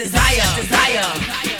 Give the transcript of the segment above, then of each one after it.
Desire, desire. moi,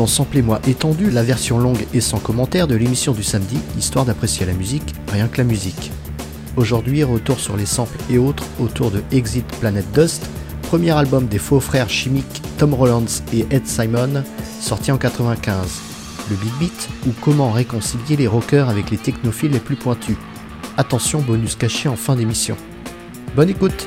Dans Samplez-moi étendu, la version longue et sans commentaire de l'émission du samedi, histoire d'apprécier la musique, rien que la musique. Aujourd'hui, retour sur les samples et autres autour de Exit Planet Dust, premier album des faux frères chimiques Tom Rollins et Ed Simon, sorti en 95. Le Big Beat ou comment réconcilier les rockers avec les technophiles les plus pointus. Attention, bonus caché en fin d'émission. Bonne écoute!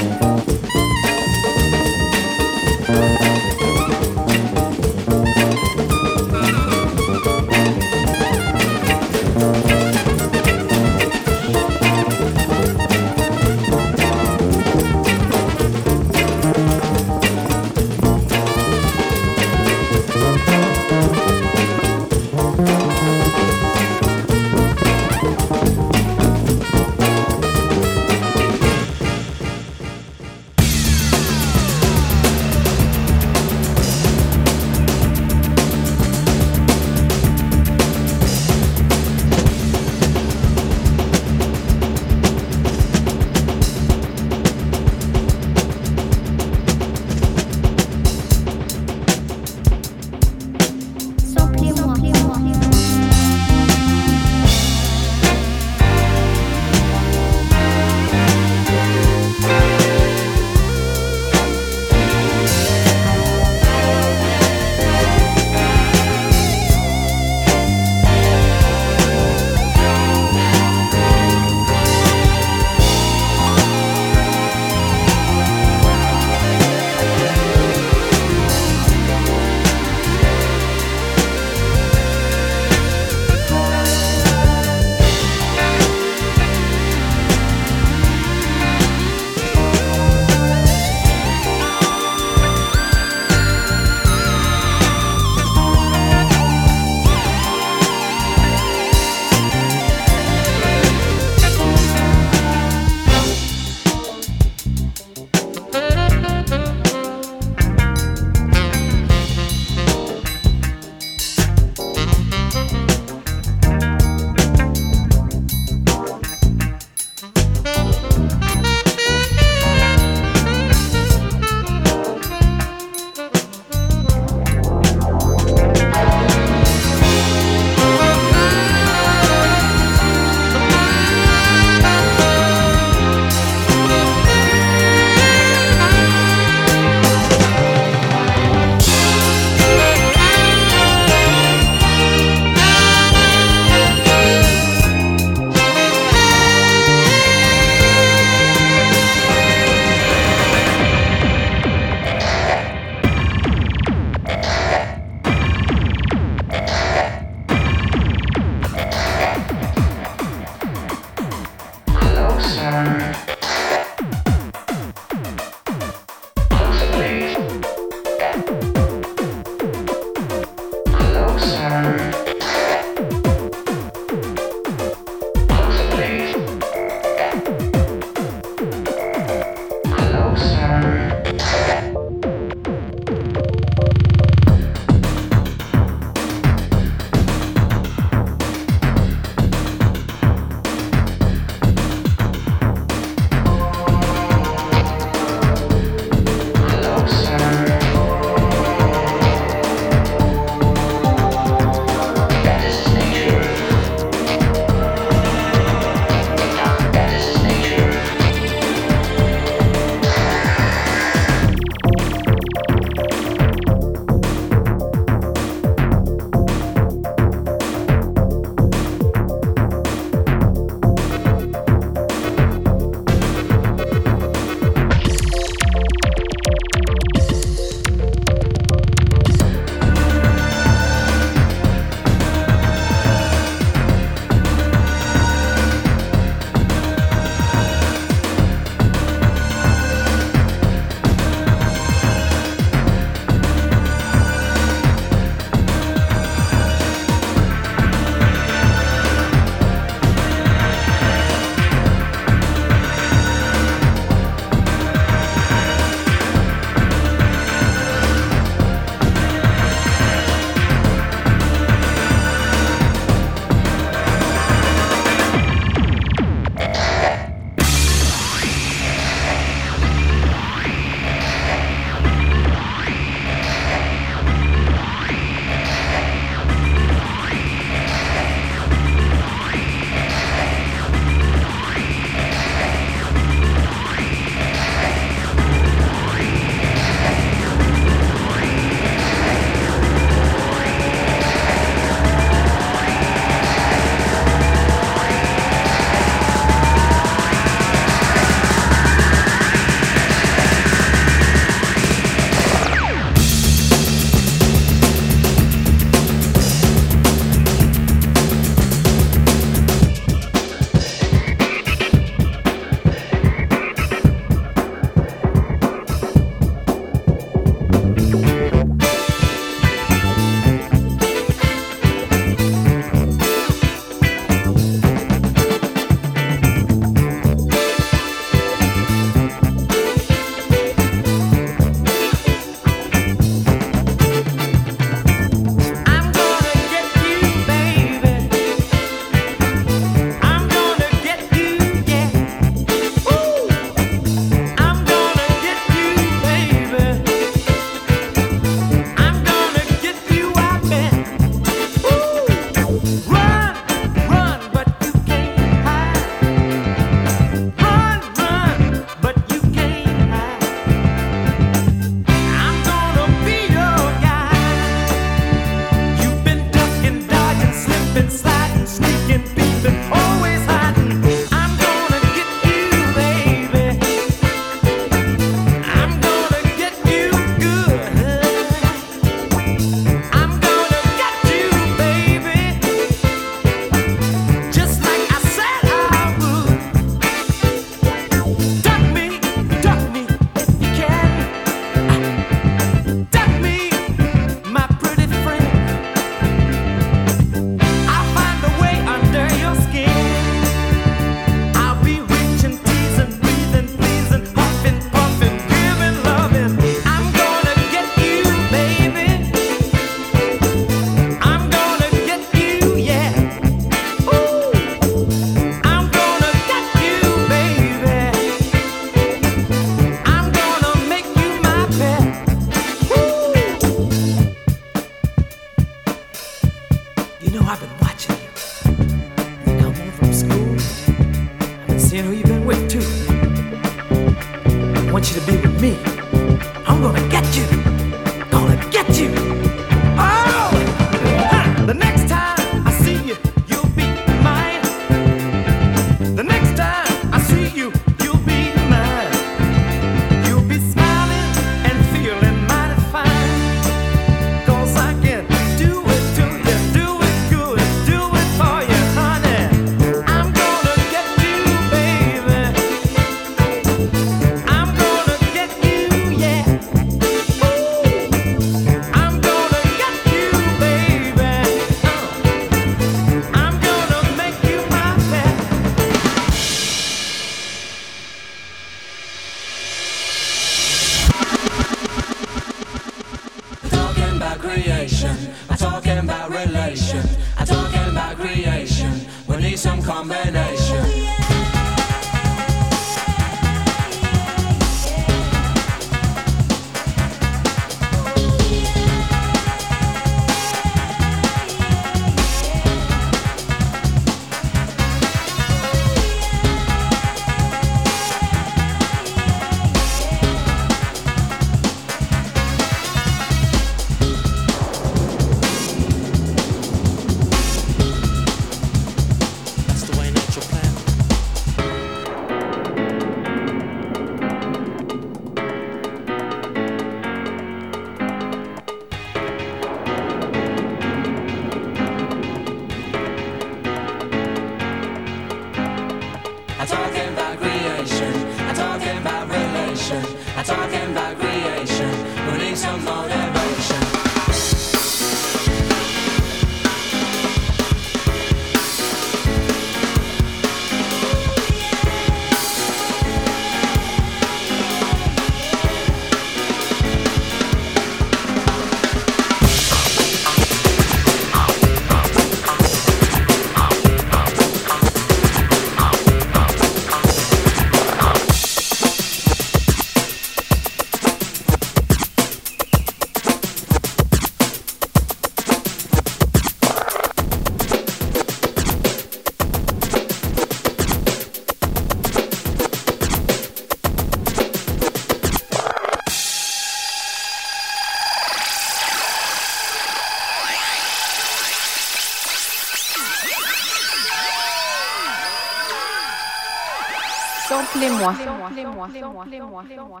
moi, sans.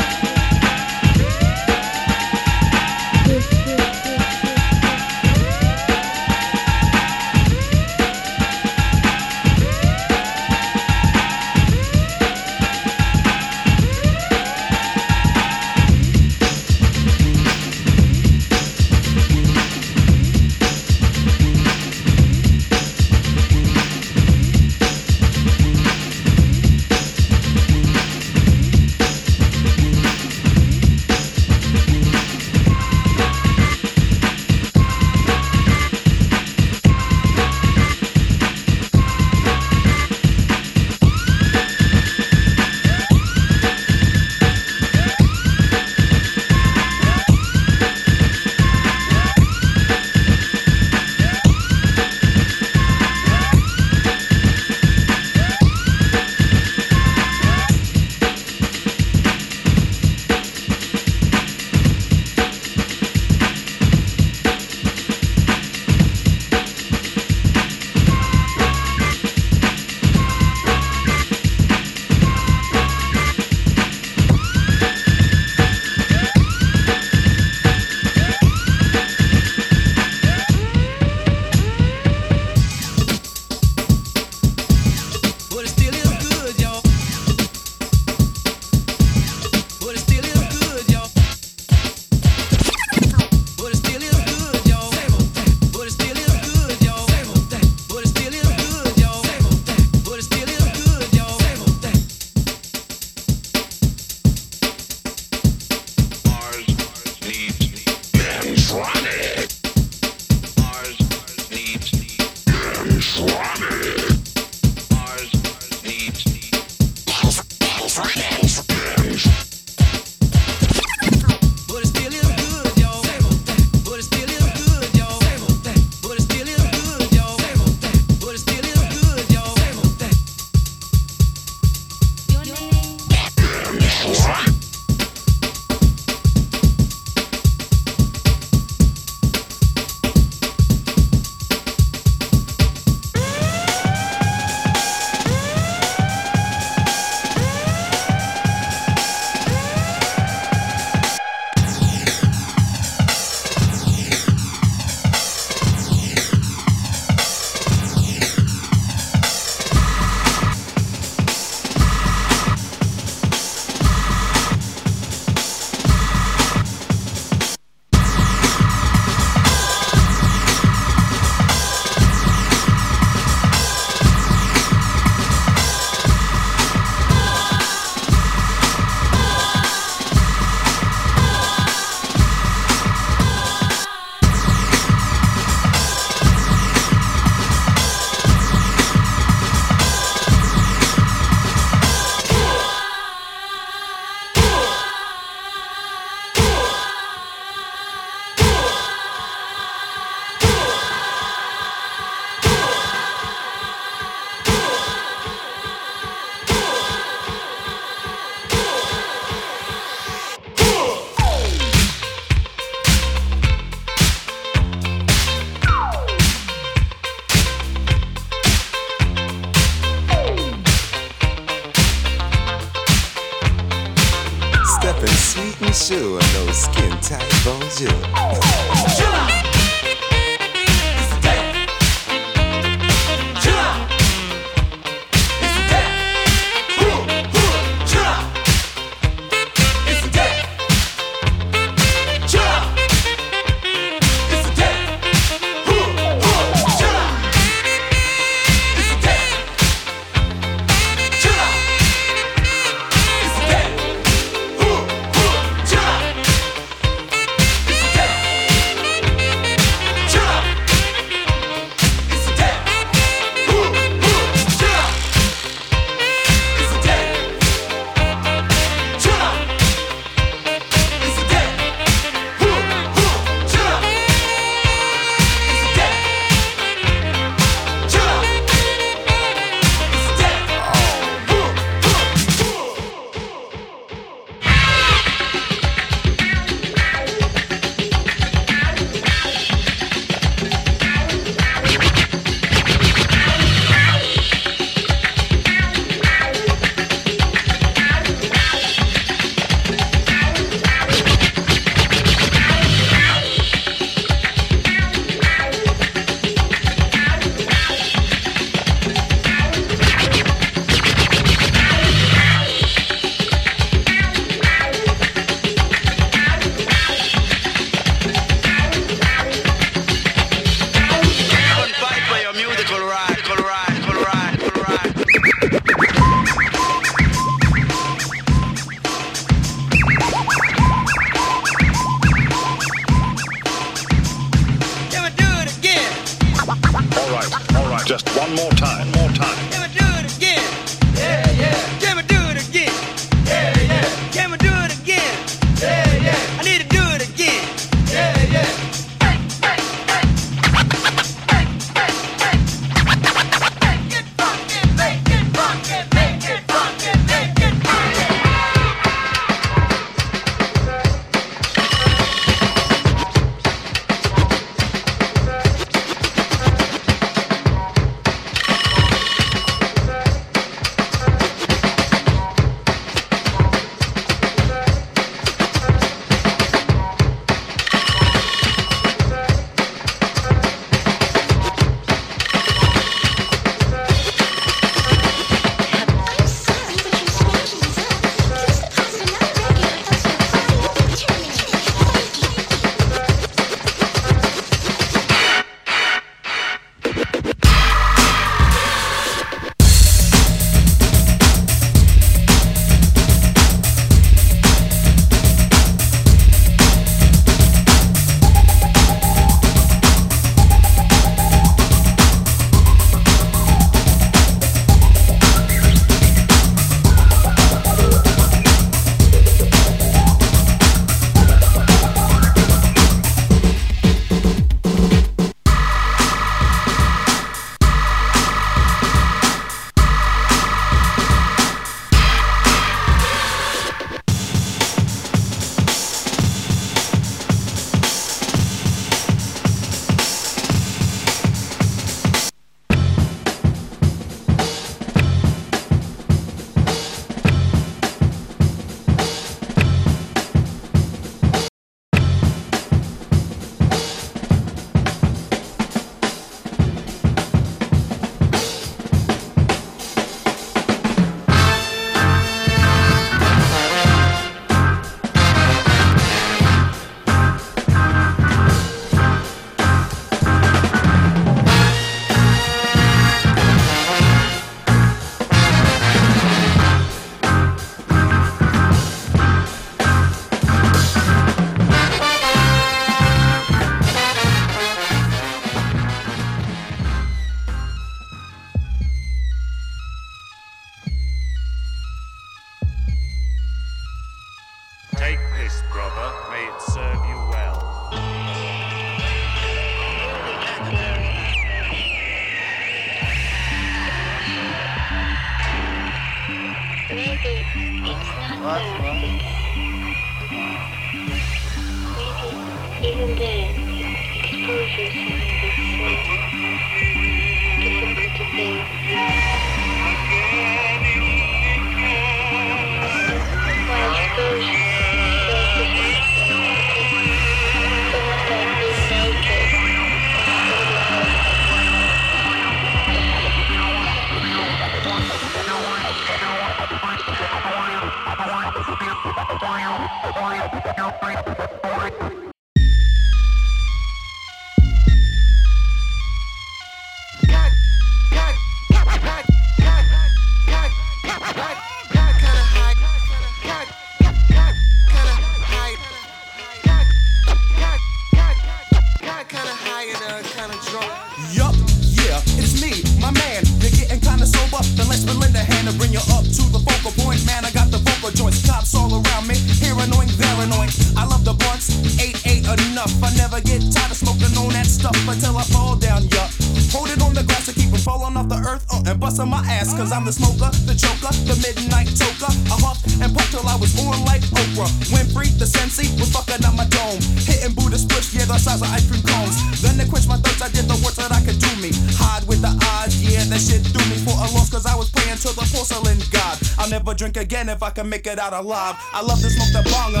Praying to the porcelain god. I'll never drink again if I can make it out alive. I love to smoke the bonga.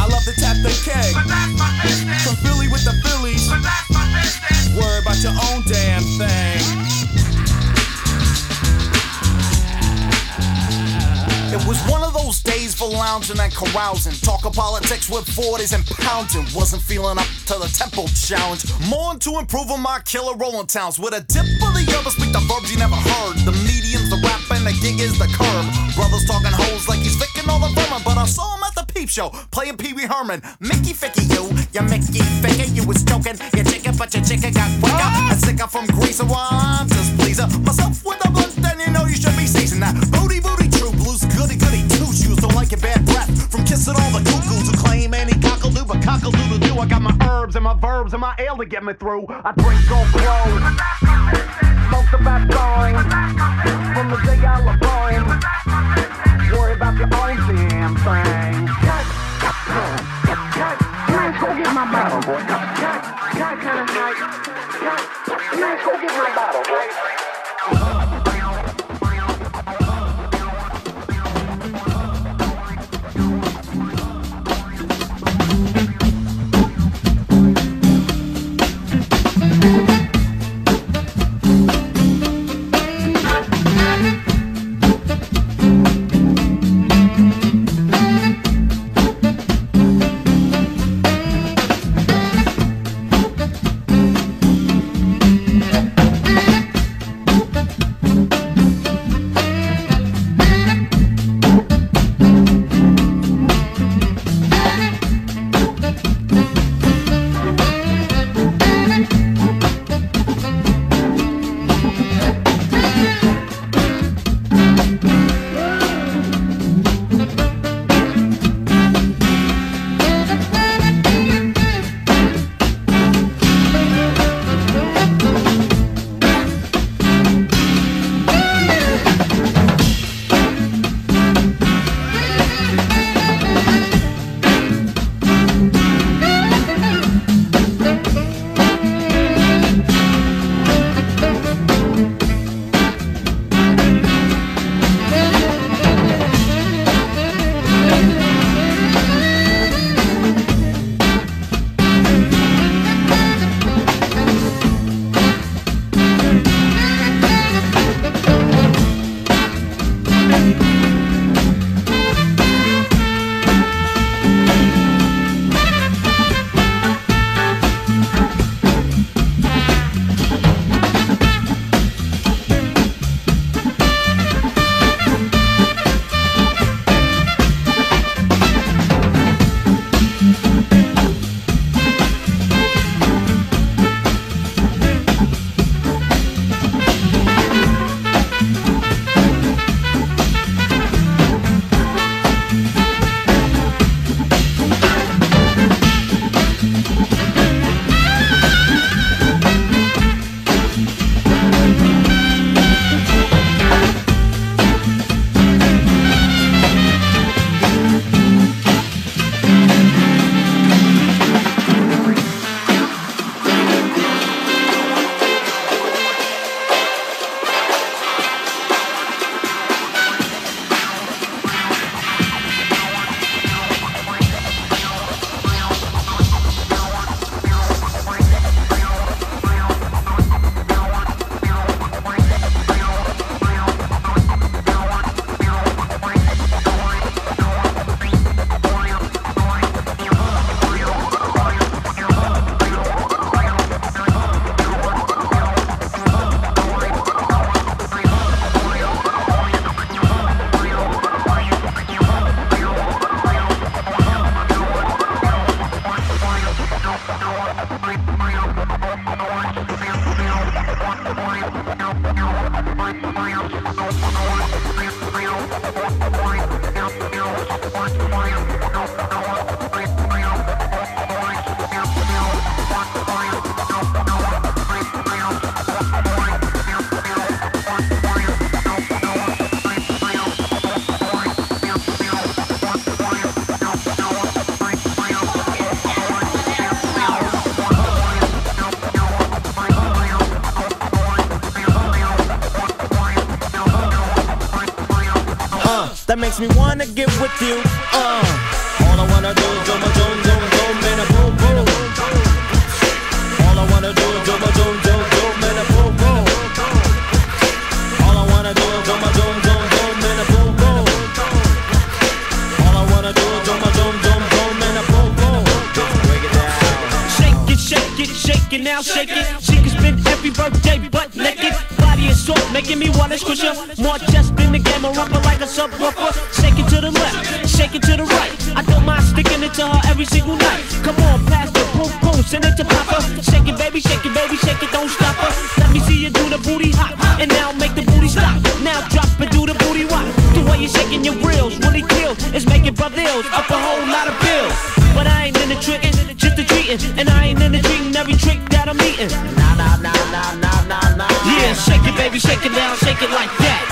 I love to tap the keg. but that's my business. From Philly with the Phillies. but that's my business. Worry about your own damn thing. It was one of those days for lounging and carousing. Talking politics with 40s and pounding. Wasn't feeling up to the tempo challenge. More into improving my killer rolling towns. With a dip for the other, speak the verbs you never heard. The medium's the rap and the gig is the curb. Brothers talking hoes like he's ficking all the vermin. But I saw him at the peep show playing Pee Wee Herman. Mickey Ficky, you, you Mickey Ficky. You was joking, you chicken, but your chicken got quicker. A sicker from Greece, so I'm just pleaser. Myself with a blunt, then you know you should be seasoned. That booty, booty, true blues, goody, goody, two shoes. Don't like your bad breath from kissing all the cuckoos who claim any cockle but cockle do. I got my herbs and my verbs and my ale to get me through. I drink on crow, smoke the best going from the was born. Worry about your own damn thing. Let's go get my bottle, boy. Let's go get my bottle, boy. That makes me wanna get with you. Uh, all I wanna do is do my doom doom doom and a boom boom. All I wanna do is do my doom doom doom and a boom boom. All I wanna do is do my doom doom doom and a boom boom. All I wanna do do my doom doom doom and a boom boom. Break it down. Shake it, shake it, shake it now, shake it. Making me wanna squish her. More chest in the game, a rumble like a subwoofer. Shake it to the left, shake it to the right. I don't mind sticking it to her every single night. Come on, pass the boom boom, send it to Papa. Shake it, baby, shake it, baby, shake it, don't stop her. Let me see you do the booty hop, and now make the booty stop. Now drop and do the booty rock. The way you're shaking your grills really kills. It's making brother ills up a whole lot of bills. But I ain't in the trickin', baby, shake it down, shake it like that.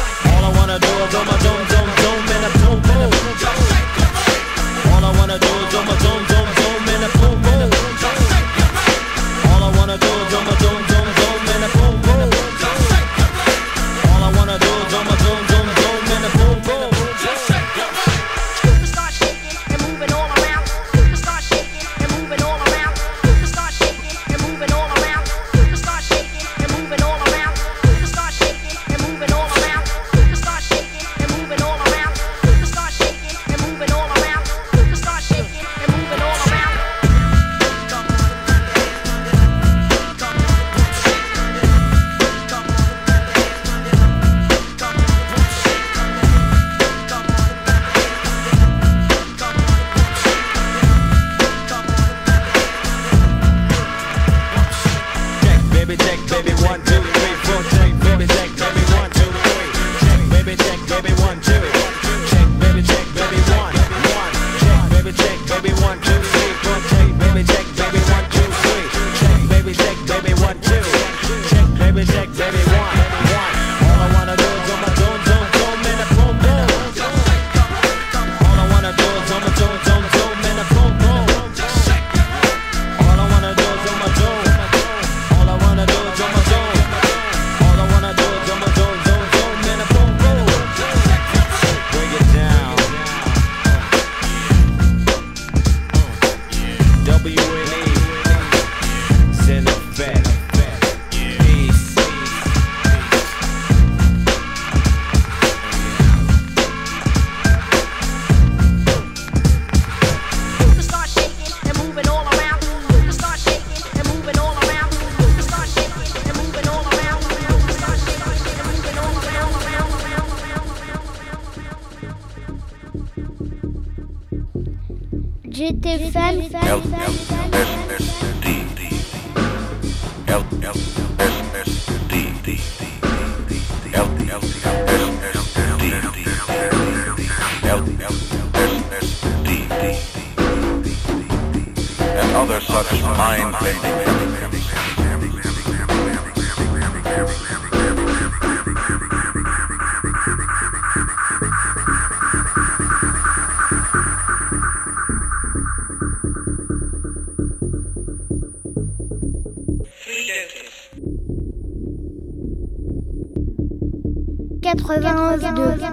présence de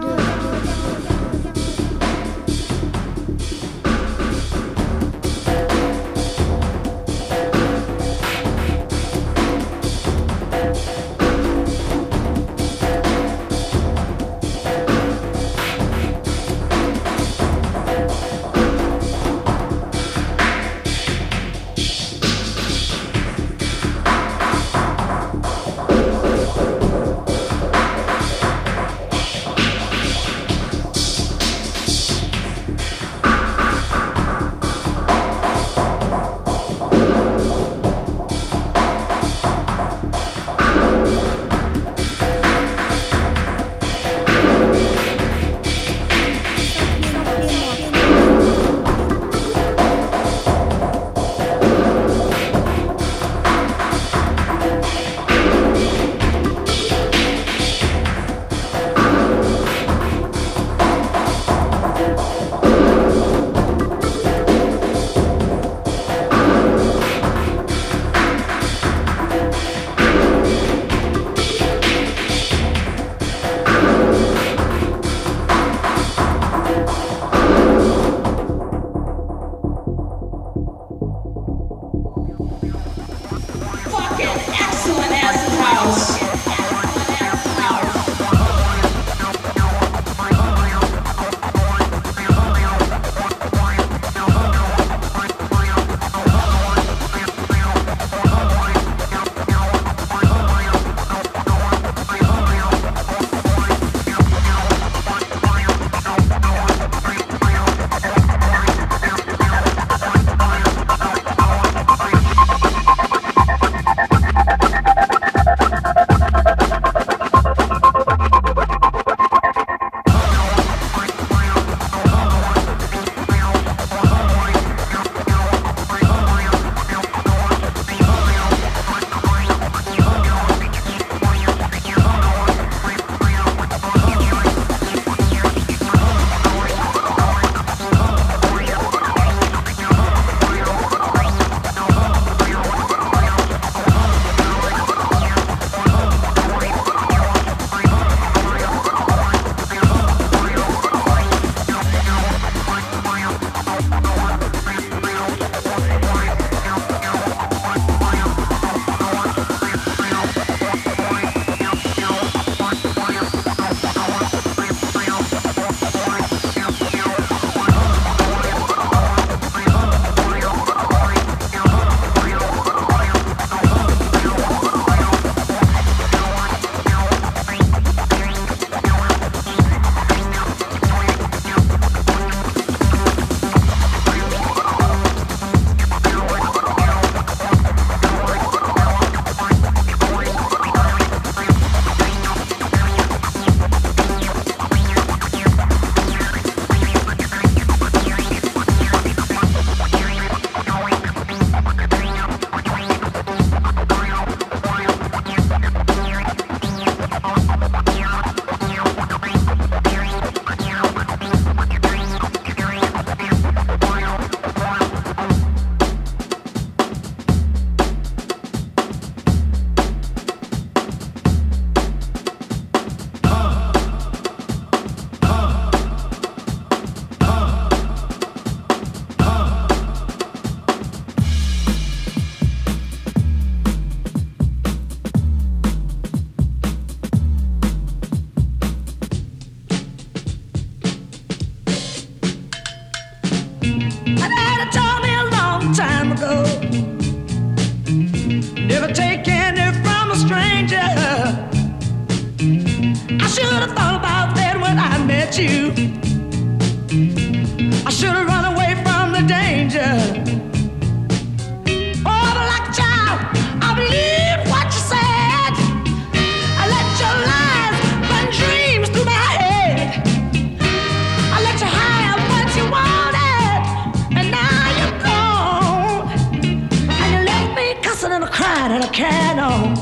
can on.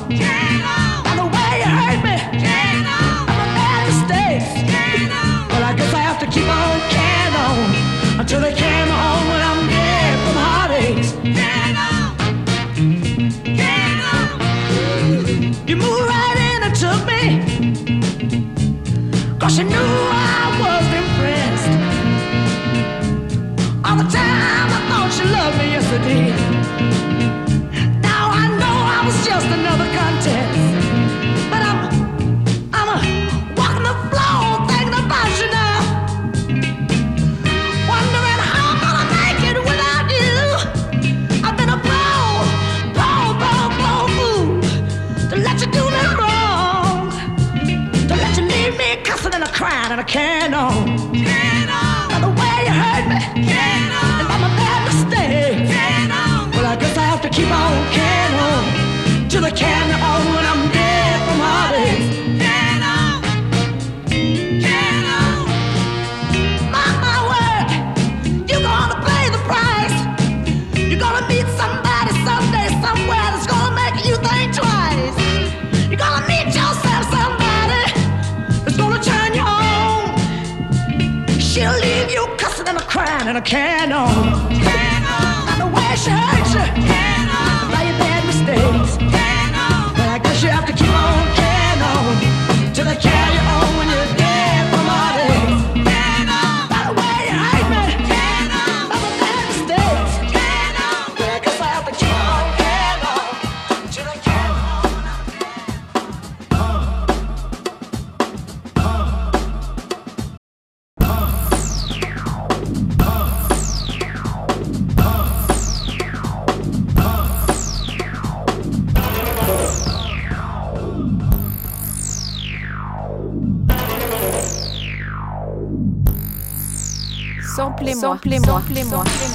And a crying and a can on. Samplez-moi, samplez-moi, samplez-moi,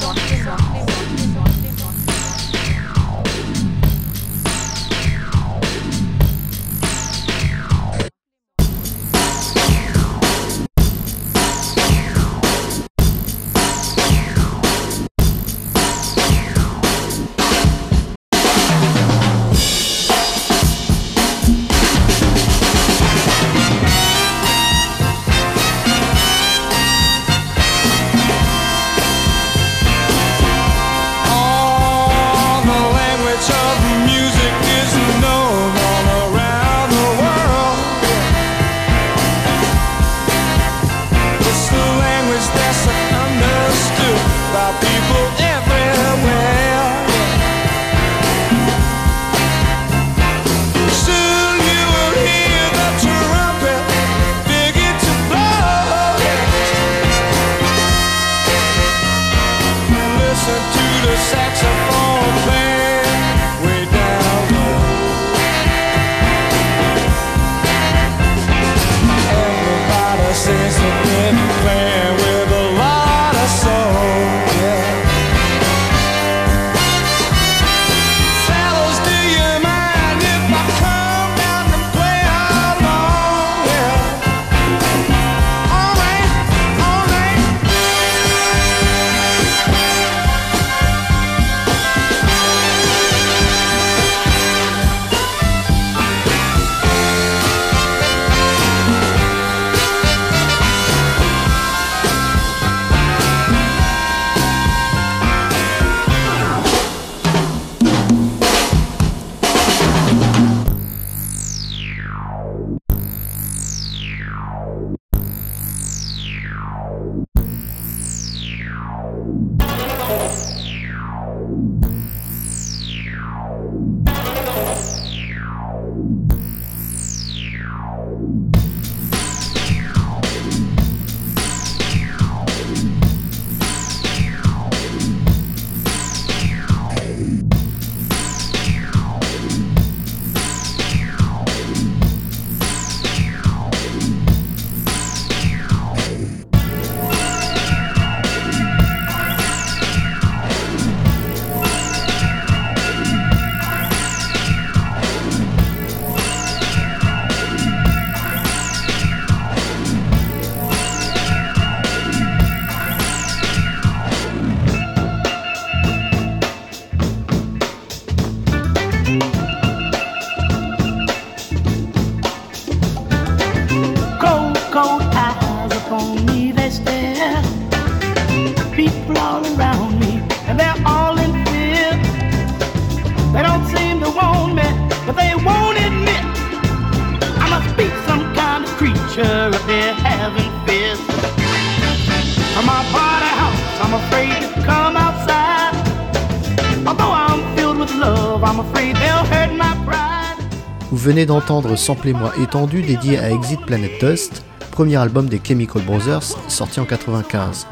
venez d'entendre Samplez-moi étendu dédié à Exit Planet Dust, premier album des Chemical Brothers sorti en 95.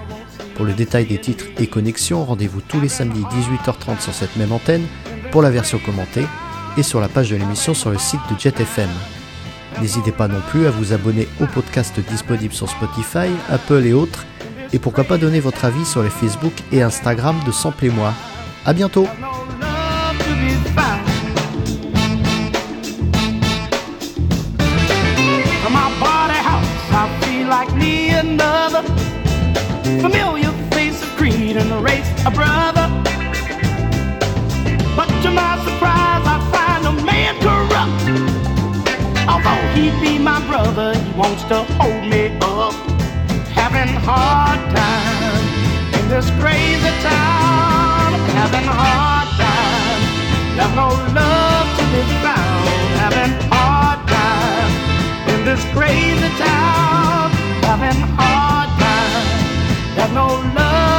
Pour le détail des titres et connexions, rendez-vous tous les samedis 18h30 sur cette même antenne pour la version commentée et sur la page de l'émission sur le site de Jet FM. N'hésitez pas non plus à vous abonner au podcast disponible sur Spotify, Apple et autres, et pourquoi pas donner votre avis sur les Facebook et Instagram de Samplez-moi. A bientôt be my brother, he wants to hold me up. Having hard time in this crazy town. Having hard time. There's no love to be found. Having hard time in this crazy town. Having hard time. There's no love.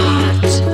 heart.